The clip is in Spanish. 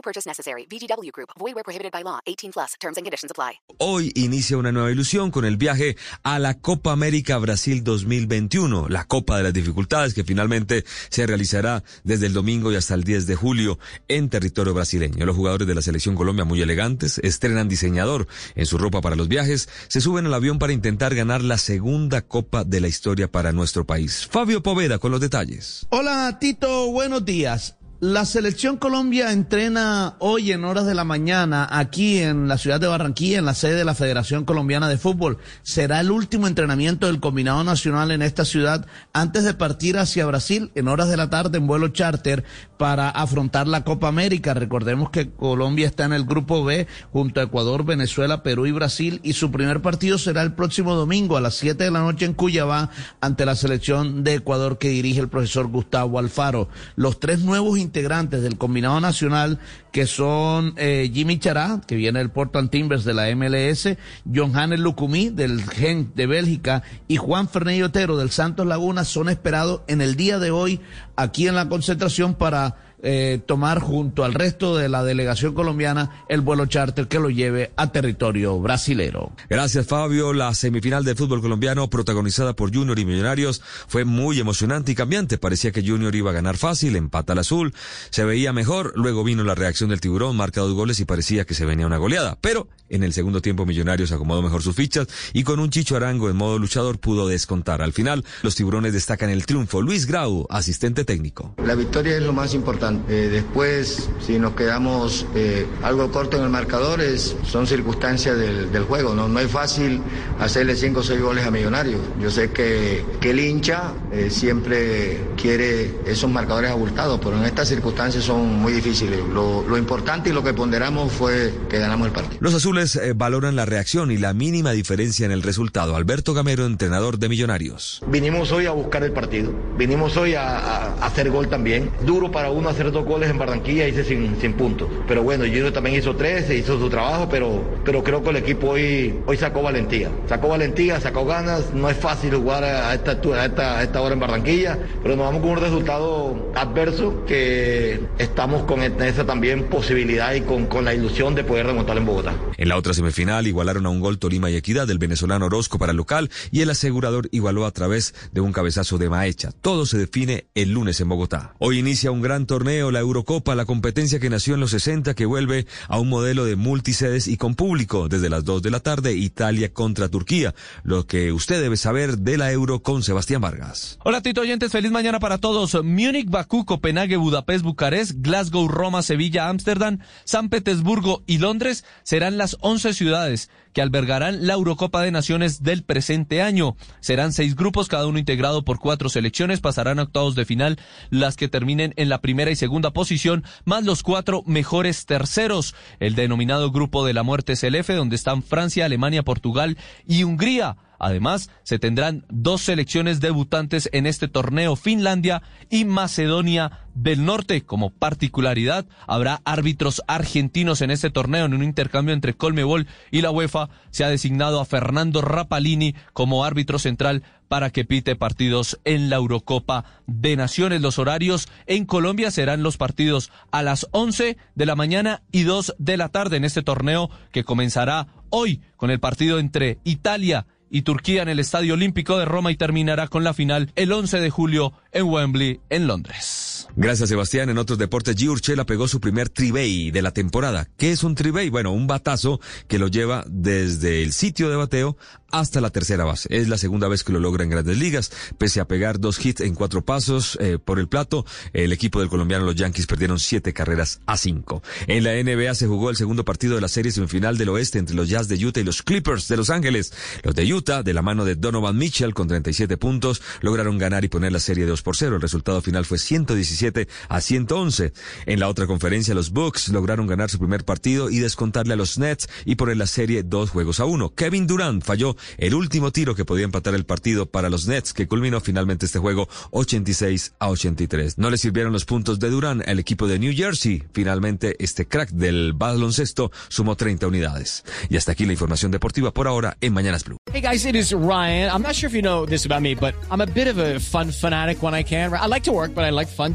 No purchase necessary. VGW Group. Void where prohibited by law. 18 plus. Terms and conditions apply. Hoy inicia una nueva ilusión con el viaje a la Copa América Brasil 2021, la Copa de las Dificultades que finalmente se realizará desde el domingo y hasta el 10 de julio en territorio brasileño. Los jugadores de la selección Colombia muy elegantes estrenan diseñador en su ropa para los viajes, se suben al avión para intentar ganar la segunda Copa de la historia para nuestro país. Fabio Poveda con los detalles. Hola Tito, buenos días. La selección Colombia entrena hoy en horas de la mañana aquí en la ciudad de Barranquilla, en la sede de la Federación Colombiana de Fútbol. Será el último entrenamiento del combinado nacional en esta ciudad antes de partir hacia Brasil en horas de la tarde en vuelo charter para afrontar la Copa América. Recordemos que Colombia está en el grupo B junto a Ecuador, Venezuela, Perú y Brasil y su primer partido será el próximo domingo a las 7 de la noche en Cuyabá ante la selección de Ecuador que dirige el profesor Gustavo Alfaro. Los tres nuevos integrantes del combinado nacional que son eh, Jimmy Chará, que viene del Portland Timbers de la MLS, John Hannes Lucumí del Gen de Bélgica y Juan Fernández Otero del Santos Laguna son esperados en el día de hoy aquí en la concentración para eh, tomar junto al resto de la delegación colombiana el vuelo charter que lo lleve a territorio brasilero. Gracias Fabio. La semifinal del fútbol colombiano protagonizada por Junior y Millonarios fue muy emocionante y cambiante. Parecía que Junior iba a ganar fácil, empata al azul, se veía mejor, luego vino la reacción del tiburón, marca dos goles y parecía que se venía una goleada. Pero en el segundo tiempo Millonarios acomodó mejor sus fichas y con un Chicho Arango en modo luchador pudo descontar. Al final los tiburones destacan el triunfo. Luis Grau, asistente técnico. La victoria es lo más importante. Eh, después, si nos quedamos eh, algo corto en el marcador, es, son circunstancias del, del juego. ¿no? no es fácil hacerle 5 o 6 goles a Millonarios. Yo sé que, que el hincha eh, siempre quiere esos marcadores abultados, pero en estas circunstancias son muy difíciles. Lo, lo importante y lo que ponderamos fue que ganamos el partido. Los azules eh, valoran la reacción y la mínima diferencia en el resultado. Alberto Gamero, entrenador de Millonarios. Vinimos hoy a buscar el partido. Vinimos hoy a, a, a hacer gol también. Duro para uno hacer dos goles en Barranquilla, hice sin, sin puntos. Pero bueno, Junior también hizo tres, hizo su trabajo, pero, pero creo que el equipo hoy, hoy sacó valentía. Sacó valentía, sacó ganas. No es fácil jugar a esta, a esta, a esta hora en Barranquilla, pero nos vamos con un resultado adverso que estamos con esa también posibilidad y con, con la ilusión de poder remontar en Bogotá. En la otra semifinal igualaron a un gol Tolima y Equidad del venezolano Orozco para el local y el asegurador igualó a través de un cabezazo de Maecha. Todo se define el lunes en Bogotá. Hoy inicia un gran torneo, la Eurocopa, la competencia que nació en los 60 que vuelve a un modelo de multisedes y con público desde las 2 de la tarde, Italia contra Turquía. Lo que usted debe saber de la Euro con Sebastián Vargas. Hola Tito Oyentes, feliz mañana para todos. Múnich, Bakú, Copenhague, Budapest, Bucarest, Glasgow, Roma, Sevilla, Ámsterdam, San Petersburgo y Londres serán las 11 ciudades que albergarán la Eurocopa de Naciones del presente año. Serán seis grupos, cada uno integrado por cuatro selecciones, pasarán a octavos de final las que terminen en la primera y segunda posición, más los cuatro mejores terceros. El denominado Grupo de la Muerte CLF, donde están Francia, Alemania, Portugal y Hungría. Además, se tendrán dos selecciones debutantes en este torneo, Finlandia y Macedonia del Norte. Como particularidad, habrá árbitros argentinos en este torneo en un intercambio entre Colmebol y la UEFA. Se ha designado a Fernando Rapalini como árbitro central para que pite partidos en la Eurocopa de Naciones. Los horarios en Colombia serán los partidos a las 11 de la mañana y 2 de la tarde en este torneo que comenzará hoy con el partido entre Italia y Turquía en el Estadio Olímpico de Roma y terminará con la final el 11 de julio en Wembley, en Londres. Gracias, Sebastián. En otros deportes, G. Urchela pegó su primer tribey de la temporada. ¿Qué es un tribey? Bueno, un batazo que lo lleva desde el sitio de bateo hasta la tercera base. Es la segunda vez que lo logra en grandes ligas. Pese a pegar dos hits en cuatro pasos eh, por el plato, el equipo del colombiano, los Yankees, perdieron siete carreras a cinco. En la NBA se jugó el segundo partido de la serie semifinal del oeste entre los Jazz de Utah y los Clippers de Los Ángeles. Los de Utah, de la mano de Donovan Mitchell, con 37 puntos, lograron ganar y poner la serie 2 2 por 0. El resultado final fue 117 a 111. En la otra conferencia, los Bucks lograron ganar su primer partido y descontarle a los Nets y poner la serie dos juegos a uno. Kevin Durant falló el último tiro que podía empatar el partido para los Nets, que culminó finalmente este juego 86 a 83. No le sirvieron los puntos de Durant al equipo de New Jersey. Finalmente, este crack del baloncesto sumó 30 unidades. Y hasta aquí la información deportiva por ahora en Mañanas Blue. Hey guys, it is Ryan. I'm not sure if you know this about me, but I'm a bit of a fun fanatic when I can. I like to work, but I like fun